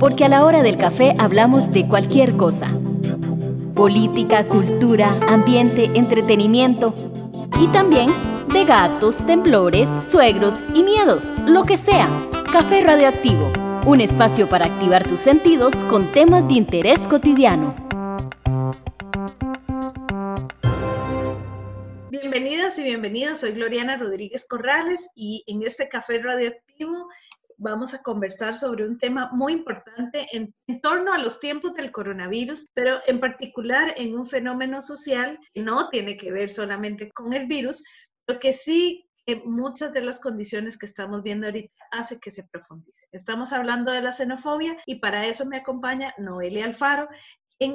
porque a la hora del café hablamos de cualquier cosa. Política, cultura, ambiente, entretenimiento y también de gatos, temblores, suegros y miedos, lo que sea. Café Radioactivo, un espacio para activar tus sentidos con temas de interés cotidiano. Bienvenidas y bienvenidos, soy Gloriana Rodríguez Corrales y en este Café Radioactivo vamos a conversar sobre un tema muy importante en, torno a los tiempos del coronavirus, pero en particular en un fenómeno social que no tiene que ver solamente con el virus, pero que sí muchas de las condiciones que estamos viendo ahorita hace que se profundice. Estamos hablando de la xenofobia y para eso me acompaña Noelia Alfaro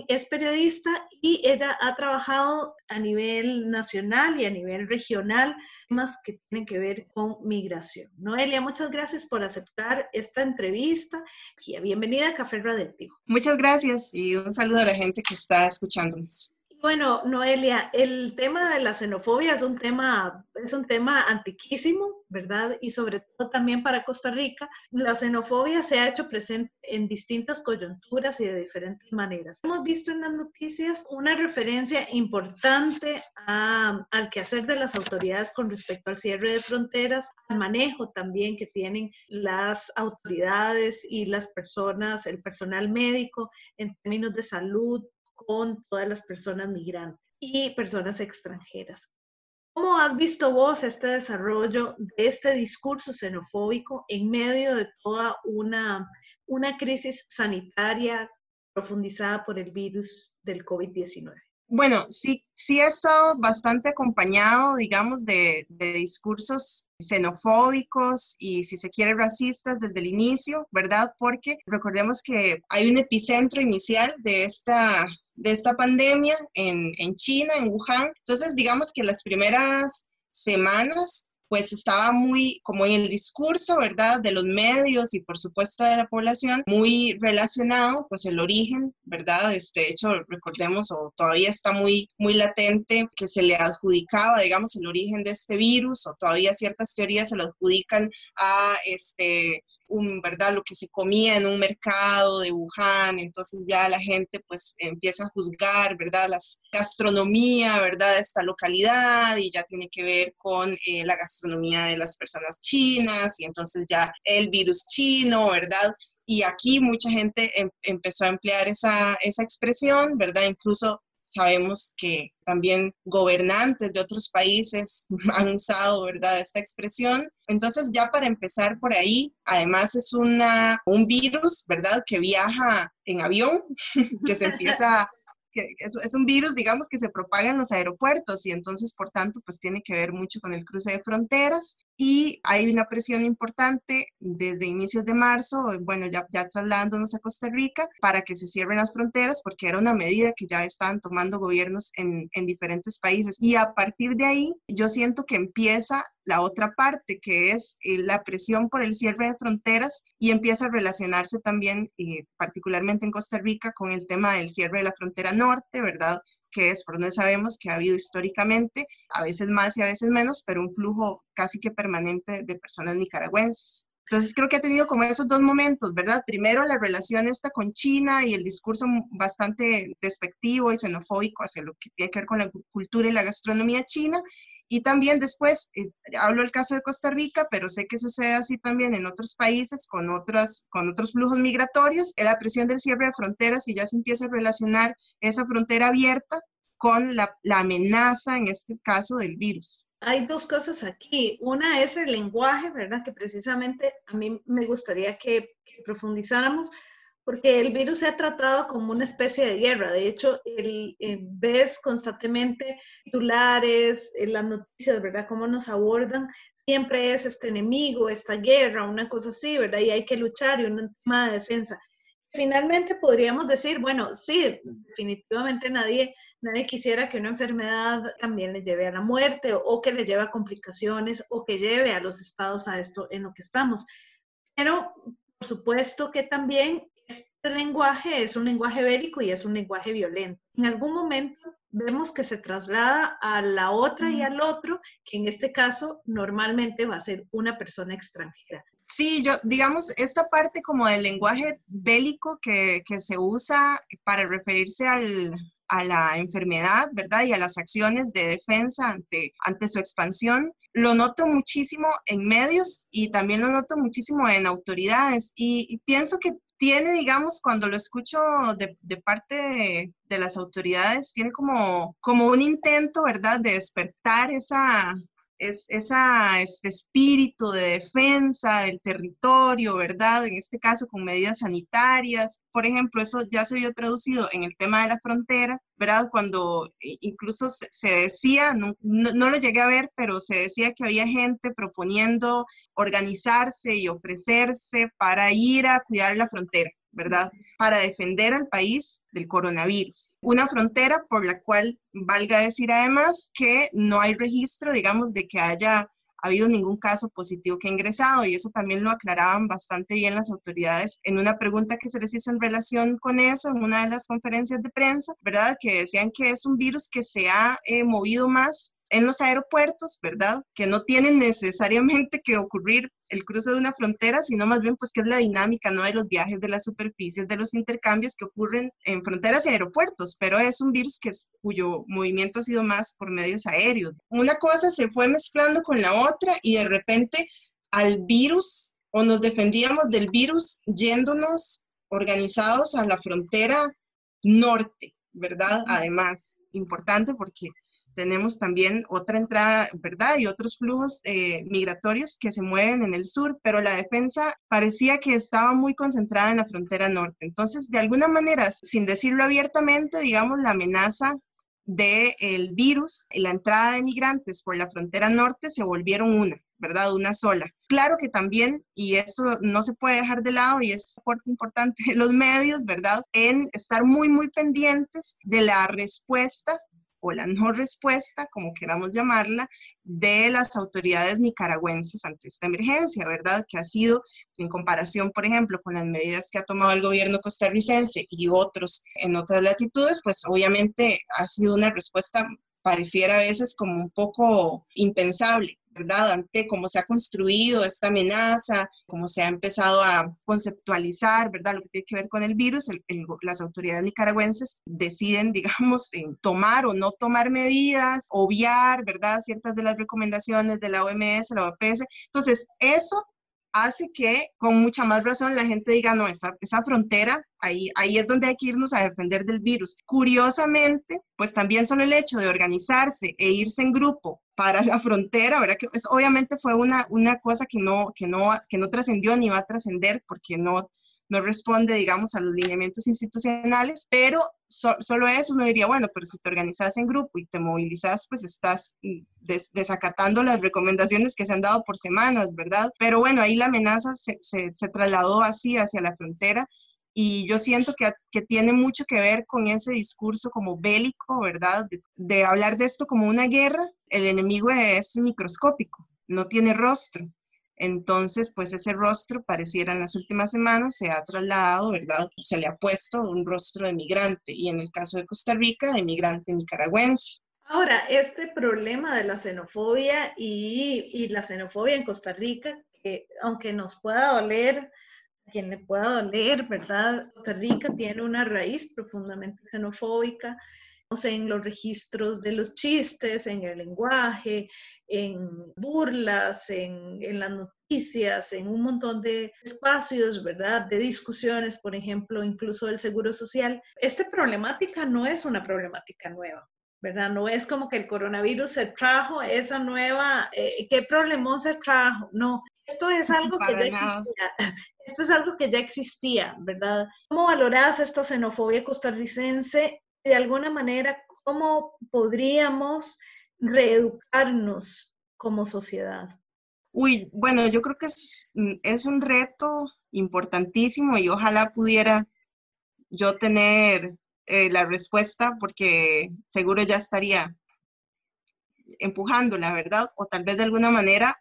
es periodista y ella ha trabajado a nivel nacional y a nivel regional temas que tienen que ver con migración. Noelia, muchas gracias por aceptar esta entrevista y bienvenida a Café Radioactivo. Muchas gracias y un saludo a la gente que está escuchándonos. Bueno, Noelia, el tema de la xenofobia es un tema, es un tema antiquísimo, ¿verdad? Y sobre todo también para Costa Rica, la xenofobia se ha hecho presente en distintas coyunturas y de diferentes maneras. Hemos visto en las noticias una referencia importante al quehacer de las autoridades con respecto al cierre de fronteras, al manejo también que tienen las autoridades y las personas, el personal médico en términos de salud, con todas las personas migrantes y personas extranjeras. ¿Cómo has visto vos este desarrollo de este discurso xenofóbico en medio de toda una, una crisis sanitaria profundizada por el virus del COVID-19? Bueno, sí, sí ha estado bastante acompañado, digamos, de, de, discursos xenofóbicos y, si se quiere, racistas desde el inicio, ¿verdad? Porque recordemos que hay un epicentro inicial de esta de esta pandemia en, en China, en Wuhan. Entonces, digamos que las primeras semanas pues estaba muy como en el discurso, ¿verdad? De los medios y por supuesto de la población, muy relacionado, pues el origen, ¿verdad? Este, hecho, recordemos, o todavía está muy, muy latente que se le adjudicaba, digamos, el origen de este virus, o todavía ciertas teorías se lo adjudican a este un, ¿verdad? Lo que se comía en un mercado de Wuhan, entonces ya la gente pues empieza a juzgar, ¿verdad? La gastronomía, ¿verdad? De esta localidad y ya tiene que ver con eh, la gastronomía de las personas chinas y entonces ya el virus chino, ¿verdad? Y aquí mucha gente em, empezó a emplear esa, esa expresión, ¿verdad? Incluso sabemos que también gobernantes de otros países han usado, ¿verdad?, esta expresión. Entonces, ya para empezar por ahí, además es una, un virus, ¿verdad?, que viaja en avión, que se empieza es, un virus, digamos, que se propaga en los aeropuertos y entonces, por tanto, pues tiene que ver mucho con el cruce de fronteras y hay una presión importante desde inicios de marzo, bueno, ya, ya trasladándonos a Costa Rica, para que se cierren las fronteras porque era una medida que ya estaban tomando gobiernos en, en diferentes países. Y a partir de ahí, yo siento que empieza la otra parte, que es eh, la presión por el cierre de fronteras y empieza a relacionarse también, eh, particularmente en Costa Rica, con el tema del cierre de la frontera norte, ¿verdad? Que es por donde sabemos que ha habido históricamente, a veces más y a veces menos, pero un flujo casi que permanente de personas nicaragüenses. Entonces creo que ha tenido como esos dos momentos, ¿verdad? Primero la relación esta con China y el discurso bastante despectivo y xenofóbico hacia lo que tiene que ver con la cultura y la gastronomía china y también después, eh, hablo el caso de Costa Rica, pero sé que sucede así también en otros países con, otras, con otros flujos migratorios, la presión del cierre de fronteras y ya se empieza a relacionar esa frontera abierta con la, la amenaza, en este caso, del virus. Hay dos cosas aquí. Una es el lenguaje, ¿verdad? Que precisamente a mí me gustaría que, que profundizáramos porque el virus se ha tratado como una especie de guerra. De hecho, el, eh, ves constantemente titulares, en las noticias, ¿verdad? Cómo nos abordan. Siempre es este enemigo, esta guerra, una cosa así, ¿verdad? Y hay que luchar y un tema de defensa. Finalmente podríamos decir, bueno, sí, definitivamente nadie, nadie quisiera que una enfermedad también le lleve a la muerte o, o que le lleve a complicaciones o que lleve a los estados a esto en lo que estamos. Pero por supuesto que también este lenguaje es un lenguaje bélico y es un lenguaje violento. En algún momento vemos que se traslada a la otra y al otro, que en este caso normalmente va a ser una persona extranjera. Sí, yo, digamos, esta parte como del lenguaje bélico que, que se usa para referirse al, a la enfermedad, ¿verdad? Y a las acciones de defensa ante, ante su expansión. Lo noto muchísimo en medios y también lo noto muchísimo en autoridades y, pienso que tiene, digamos, cuando lo escucho de, de parte de, de, las autoridades, tiene como, como un intento, ¿verdad?, de despertar esa, es, esa, este espíritu de defensa del territorio, ¿verdad? En este caso con medidas sanitarias. Por ejemplo, eso ya se vio traducido en el tema de la frontera, ¿verdad? Cuando incluso se, decía, no, no, lo llegué a ver, pero se decía que había gente proponiendo organizarse y ofrecerse para ir a cuidar la frontera. ¿Verdad? Para defender al país del coronavirus. Una frontera por la cual valga decir además que no hay registro, digamos, de que haya habido ningún caso positivo que ha ingresado y eso también lo aclaraban bastante bien las autoridades en una pregunta que se les hizo en relación con eso en una de las conferencias de prensa, ¿verdad? Que decían que es un virus que se ha eh, movido más en los aeropuertos, ¿verdad? Que no tienen necesariamente que ocurrir el cruce de una frontera, sino más bien pues que es la dinámica, ¿no? De los viajes, de las superficies, de los intercambios que ocurren en fronteras y aeropuertos, pero es un virus que es, cuyo movimiento ha sido más por medios aéreos. Una cosa se fue mezclando con la otra y de repente al virus o nos defendíamos del virus yéndonos organizados a la frontera norte, ¿verdad? Además, importante porque tenemos también otra entrada, ¿verdad? Y otros flujos eh, migratorios que se mueven en el sur, pero la defensa parecía que estaba muy concentrada en la frontera norte. Entonces, de alguna manera, sin decirlo abiertamente, digamos, la amenaza del el virus y la entrada de migrantes por la frontera norte se volvieron una, ¿verdad? Una sola. Claro que también, y esto no se puede dejar de lado y es aporte importante de los medios, ¿verdad? En estar muy, muy pendientes de la respuesta o la no respuesta, como queramos llamarla, de las autoridades nicaragüenses ante esta emergencia, ¿verdad? Que ha sido, en comparación, por ejemplo, con las medidas que ha tomado el gobierno costarricense y otros en otras latitudes, pues obviamente ha sido una respuesta pareciera a veces como un poco impensable. ¿Verdad? Ante cómo se ha construido esta amenaza, cómo se ha empezado a conceptualizar, ¿verdad? Lo que tiene que ver con el virus, las autoridades nicaragüenses deciden, digamos, tomar o no tomar medidas, obviar, ¿verdad? Ciertas de las recomendaciones de la OMS, la OPS. Entonces, eso hace que con mucha más razón la gente diga, no, esa, esa frontera, ahí, ahí es donde hay que irnos a defender del virus. Curiosamente, pues también solo el hecho de organizarse e irse en grupo para la frontera, ¿verdad? Que es, obviamente fue una, una cosa que no, que no, que no trascendió ni va a trascender porque no, no responde, digamos, a los lineamientos institucionales, pero solo eso uno diría, bueno, pero si te organizas en grupo y te movilizas, pues estás mm, desacatando las recomendaciones que se han dado por semanas, ¿verdad? Pero bueno, ahí la amenaza se, trasladó así hacia la frontera y yo siento que, que, tiene mucho que ver con ese discurso como bélico, ¿verdad? De hablar de esto como una guerra, el enemigo es microscópico, no tiene rostro. Entonces, pues ese rostro pareciera en las últimas semanas se ha trasladado, ¿verdad? Se le ha puesto un rostro de migrante y en el caso de Costa Rica, de migrante nicaragüense. Ahora, este problema de la xenofobia y, y la xenofobia en Costa Rica, que aunque nos pueda doler, quien le pueda doler, ¿verdad? Costa Rica tiene una raíz profundamente xenofóbica en los registros de los chistes, en el lenguaje, en burlas, en, en, las noticias, en un montón de espacios, ¿verdad? De discusiones, por ejemplo, incluso del seguro social. Esta problemática no es una problemática nueva. ¿verdad? No es como que el coronavirus se trajo esa nueva, eh, ¿qué problemón se trajo? No, esto es algo que ya existía. Esto es algo que ya existía, ¿verdad? ¿Cómo valoras esta xenofobia costarricense de alguna manera, ¿cómo podríamos reeducarnos como sociedad? Uy, bueno, yo creo que es, es un reto importantísimo y ojalá pudiera yo tener eh, la respuesta porque seguro ya estaría empujando, la verdad, o tal vez de alguna manera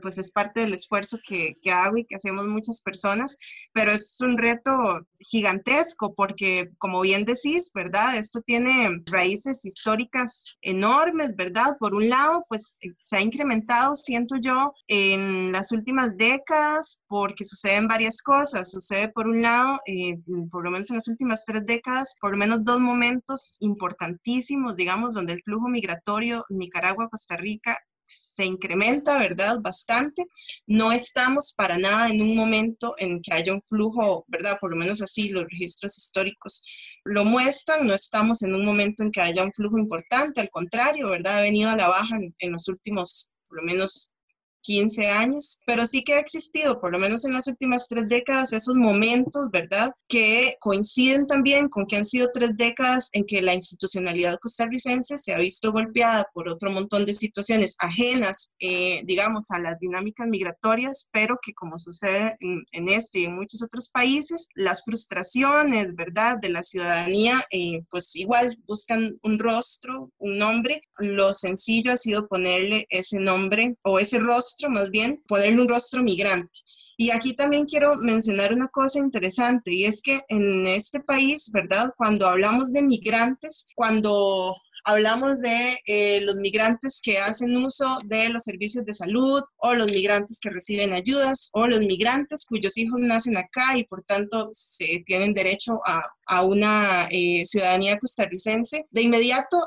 pues es parte del esfuerzo que, que, hago y que hacemos muchas personas, pero es un reto gigantesco porque, como bien decís, ¿verdad? Esto tiene raíces históricas enormes, ¿verdad? Por un lado, pues eh, se ha incrementado, siento yo, en las últimas décadas porque suceden varias cosas. Sucede, por un lado, eh, por lo menos en las últimas tres décadas, por lo menos dos momentos importantísimos, digamos, donde el flujo migratorio Nicaragua-Costa Rica se incrementa, ¿verdad? Bastante. No estamos para nada en un momento en que haya un flujo, ¿verdad? Por lo menos así los registros históricos lo muestran, no estamos en un momento en que haya un flujo importante, al contrario, ¿verdad? Ha venido a la baja en, los últimos, por lo menos 15 años, pero sí que ha existido, por lo menos en las últimas tres décadas, esos momentos, ¿verdad? Que coinciden también con que han sido tres décadas en que la institucionalidad costarricense se ha visto golpeada por otro montón de situaciones ajenas, eh, digamos, a las dinámicas migratorias, pero que como sucede en, este y en muchos otros países, las frustraciones, ¿verdad? De la ciudadanía, eh, pues igual buscan un rostro, un nombre. Lo sencillo ha sido ponerle ese nombre o ese rostro más bien, ponerle un rostro migrante. Y aquí también quiero mencionar una cosa interesante y es que en este país, ¿verdad? Cuando hablamos de migrantes, cuando hablamos de eh, los migrantes que hacen uso de los servicios de salud o los migrantes que reciben ayudas o los migrantes cuyos hijos nacen acá y por tanto se tienen derecho a, a una eh, ciudadanía costarricense. De inmediato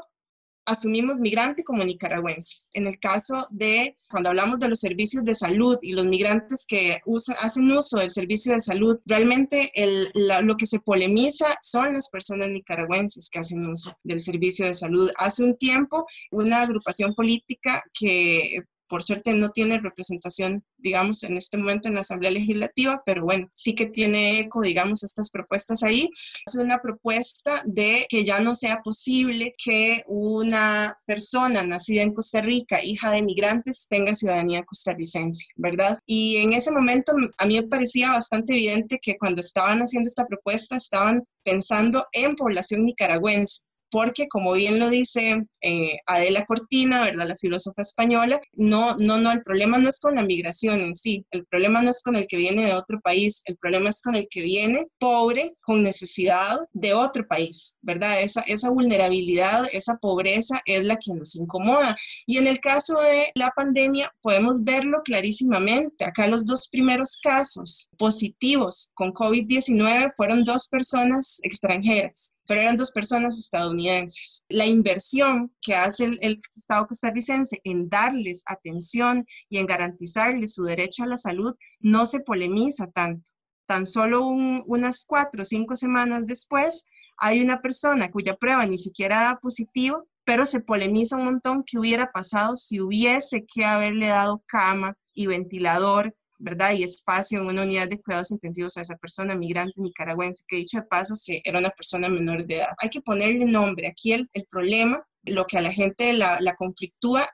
asumimos migrante como nicaragüense. En el caso de cuando hablamos de los servicios de salud y los migrantes que hacen uso del servicio de salud, realmente lo que se polemiza son las personas nicaragüenses que hacen uso del servicio de salud. Hace un tiempo, una agrupación política que por suerte no tiene representación, digamos, en este momento en la Asamblea Legislativa, pero bueno, sí que tiene eco, digamos, estas propuestas ahí. Es una propuesta de que ya no sea posible que una persona nacida en Costa Rica, hija de migrantes, tenga ciudadanía costarricense, ¿verdad? Y en ese momento a mí me parecía bastante evidente que cuando estaban haciendo esta propuesta estaban pensando en población nicaragüense porque como bien lo dice eh, Adela Cortina, ¿verdad? la filósofa española, no, no, no, el problema no es con la migración en sí, el problema no es con el que viene de otro país, el problema es con el que viene pobre, con necesidad de otro país, ¿verdad? Esa, esa vulnerabilidad, esa pobreza es la que nos incomoda. Y en el caso de la pandemia podemos verlo clarísimamente. Acá los dos primeros casos positivos con COVID-19 fueron dos personas extranjeras pero eran dos personas estadounidenses. La inversión que hace el, Estado costarricense en darles atención y en garantizarles su derecho a la salud no se polemiza tanto. Tan solo unas cuatro o cinco semanas después, hay una persona cuya prueba ni siquiera da positivo, pero se polemiza un montón qué hubiera pasado si hubiese que haberle dado cama y ventilador ¿verdad? Y espacio en una unidad de cuidados intensivos a esa persona migrante nicaragüense, que dicho de paso, era una persona menor de edad. Hay que ponerle nombre. Aquí el, el problema, lo que a la gente la, la conflictúa,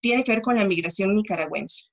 tiene que ver con la migración nicaragüense.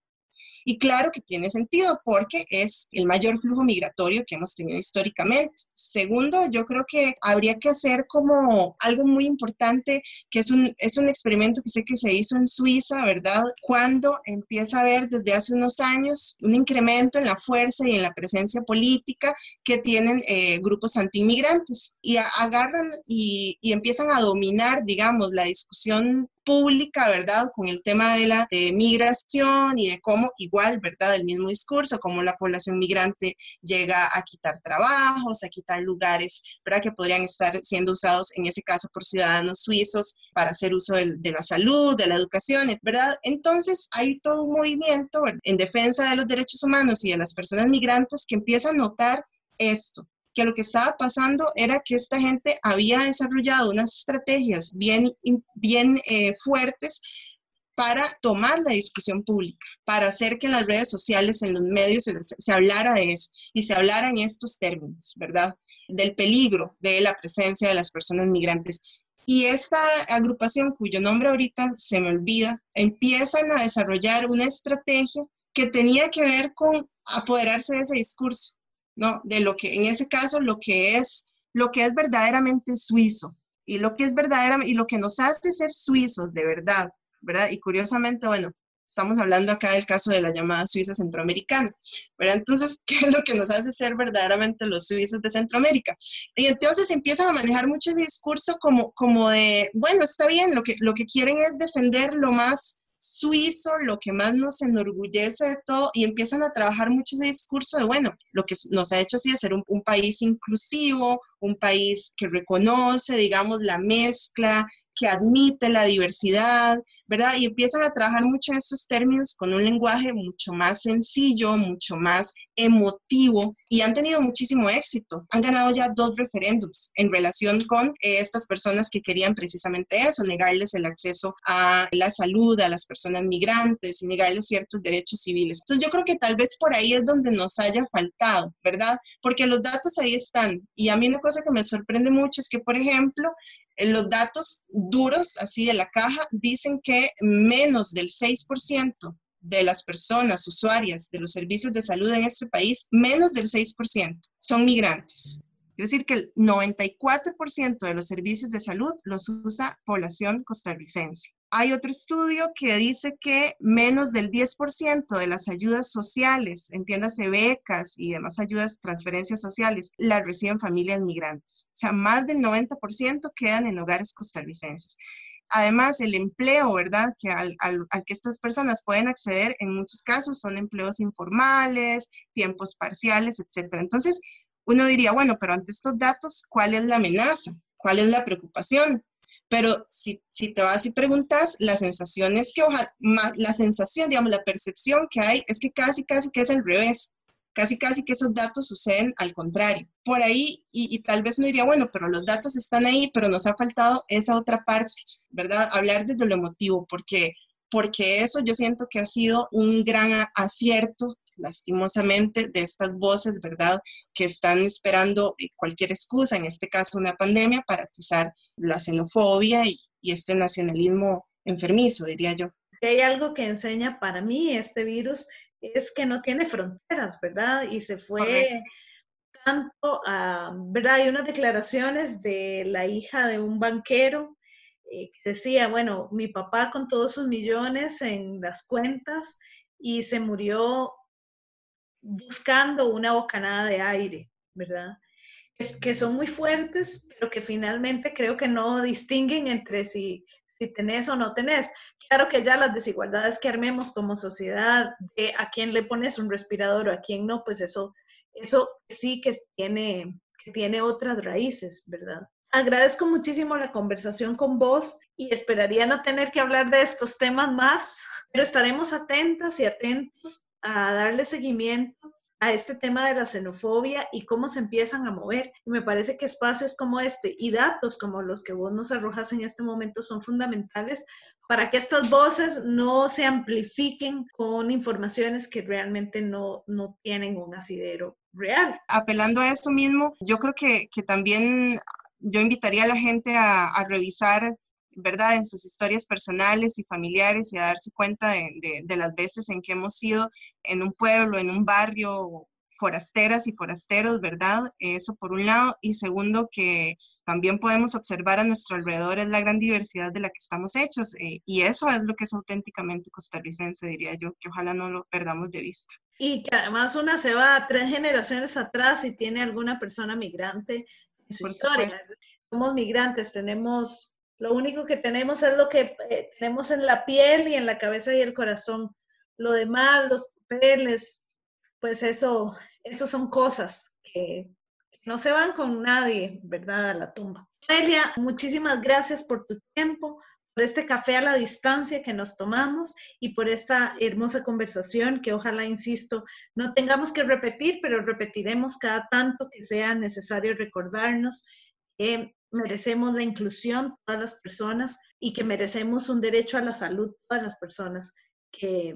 Y claro que tiene sentido porque es el mayor flujo migratorio que hemos tenido históricamente. Segundo, yo creo que habría que hacer como algo muy importante, que es un, es un experimento que sé que se hizo en Suiza, ¿verdad? Cuando empieza a haber desde hace unos años un incremento en la fuerza y en la presencia política que tienen eh, grupos antiinmigrantes y agarran y, y empiezan a dominar, digamos, la discusión pública, ¿verdad? Con el tema de la migración y de cómo igual, ¿verdad? El mismo discurso, cómo la población migrante llega a quitar trabajos, a quitar lugares, ¿verdad? Que podrían estar siendo usados en ese caso por ciudadanos suizos para hacer uso de, de la salud, de la educación, ¿verdad? Entonces hay todo un movimiento en defensa de los derechos humanos y de las personas migrantes que empieza a notar esto, que lo que estaba pasando era que esta gente había desarrollado unas estrategias bien, bien eh, fuertes para tomar la discusión pública, para hacer que en las redes sociales, en los medios, se, se hablara de eso y se hablara en estos términos, ¿verdad? Del peligro de la presencia de las personas migrantes. Y esta agrupación, cuyo nombre ahorita se me olvida, empiezan a desarrollar una estrategia que tenía que ver con apoderarse de ese discurso, ¿no? De lo que, en ese caso, lo que es, lo que es verdaderamente suizo y lo que es verdaderamente, y lo que nos hace ser suizos de verdad, ¿verdad? Y curiosamente, bueno, Estamos hablando acá del caso de la llamada Suiza centroamericana. ¿verdad? Entonces, ¿qué es lo que nos hace ser verdaderamente los suizos de Centroamérica? Y entonces empiezan a manejar mucho ese discurso como, como de, bueno, está bien, lo que, lo que quieren es defender lo más suizo, lo que más nos enorgullece de todo, y empiezan a trabajar mucho ese discurso de, bueno, lo que nos ha hecho así de ser un, un país inclusivo, un país que reconoce, digamos, la mezcla, que admite la diversidad, ¿verdad? Y empiezan a trabajar mucho en estos términos con un lenguaje mucho más sencillo, mucho más emotivo y han tenido muchísimo éxito. Han ganado ya dos referéndums en relación con eh, estas personas que querían precisamente eso, negarles el acceso a la salud a las personas migrantes y negarles ciertos derechos civiles. Entonces yo creo que tal vez por ahí es donde nos haya faltado, ¿verdad? Porque los datos ahí están. Y a mí una cosa que me sorprende mucho es que, por ejemplo, los datos duros, así de la caja, dicen que menos del 6% de las personas usuarias de los servicios de salud en este país, menos del 6% son migrantes. Es decir, que el 94% de los servicios de salud los usa población costarricense. Hay otro estudio que dice que menos del 10% de las ayudas sociales, entiéndase becas y demás ayudas, transferencias sociales, las reciben familias migrantes. O sea, más del 90% quedan en hogares costarricenses. Además, el empleo, ¿verdad? Que al, al, que estas personas pueden acceder en muchos casos son empleos informales, tiempos parciales, etc. Entonces, uno diría, bueno, pero ante estos datos, ¿cuál es la amenaza? ¿Cuál es la preocupación? Pero si, si te vas y preguntas, la sensación es que, ojalá, la sensación, digamos, la percepción que hay es que casi, casi que es el revés. Casi, casi que esos datos suceden al contrario. Por ahí, y, y tal vez uno diría, bueno, pero los datos están ahí, pero nos ha faltado esa otra parte, ¿verdad? Hablar desde lo emotivo, porque porque eso yo siento que ha sido un gran acierto, lastimosamente, de estas voces, ¿verdad?, que están esperando cualquier excusa, en este caso una pandemia, para atizar la xenofobia y, este nacionalismo enfermizo, diría yo. Si hay algo que enseña para mí este virus es que no tiene fronteras, ¿verdad? Y se fue tanto a, ¿verdad? Hay unas declaraciones de la hija de un banquero eh, decía, bueno, mi papá con todos sus millones en las cuentas y se murió buscando una bocanada de aire, ¿verdad? Es, que son muy fuertes, pero que finalmente creo que no distinguen entre si, si tenés o no tenés. Claro que ya las desigualdades que armemos como sociedad, de a quién le pones un respirador o a quién no, pues eso, eso sí que tiene, que tiene otras raíces, ¿verdad? Agradezco muchísimo la conversación con vos y esperaría no tener que hablar de estos temas más, pero estaremos atentas y atentos a darle seguimiento a este tema de la xenofobia y cómo se empiezan a mover. Y me parece que espacios como este y datos como los que vos nos arrojas en este momento son fundamentales para que estas voces no se amplifiquen con informaciones que realmente no, no tienen un asidero real. Apelando a esto mismo, yo creo que, que también yo invitaría a la gente a, revisar, ¿verdad?, en sus historias personales y familiares y a darse cuenta de, de, las veces en que hemos sido en un pueblo, en un barrio, forasteras y forasteros, ¿verdad? Eso por un lado. Y segundo, que también podemos observar a nuestro alrededor es la gran diversidad de la que estamos hechos. Eh, y eso es lo que es auténticamente costarricense, diría yo, que ojalá no lo perdamos de vista. Y que además una se va tres generaciones atrás y tiene alguna persona migrante su historia. Somos migrantes, tenemos, lo único que tenemos es lo que eh, tenemos en la piel y en la cabeza y el corazón. Lo demás, los papeles, pues eso, eso son cosas que no se van con nadie, ¿verdad? A la tumba. Amelia, muchísimas gracias por tu tiempo, por este café a la distancia que nos tomamos y por esta hermosa conversación que ojalá, insisto, no tengamos que repetir, pero repetiremos cada tanto que sea necesario recordarnos que merecemos la inclusión todas las personas y que merecemos un derecho a la salud todas las personas que,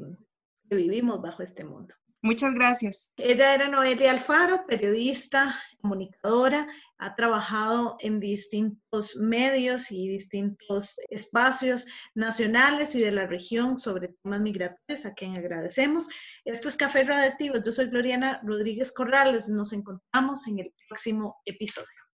que vivimos bajo este mundo. Muchas gracias. Ella era Noelia Alfaro, periodista, comunicadora, ha trabajado en distintos medios y distintos espacios nacionales y de la región sobre temas migratorios, a quien agradecemos. Esto es Café Radioactivo. Yo soy Gloriana Rodríguez Corrales. Nos encontramos en el próximo episodio.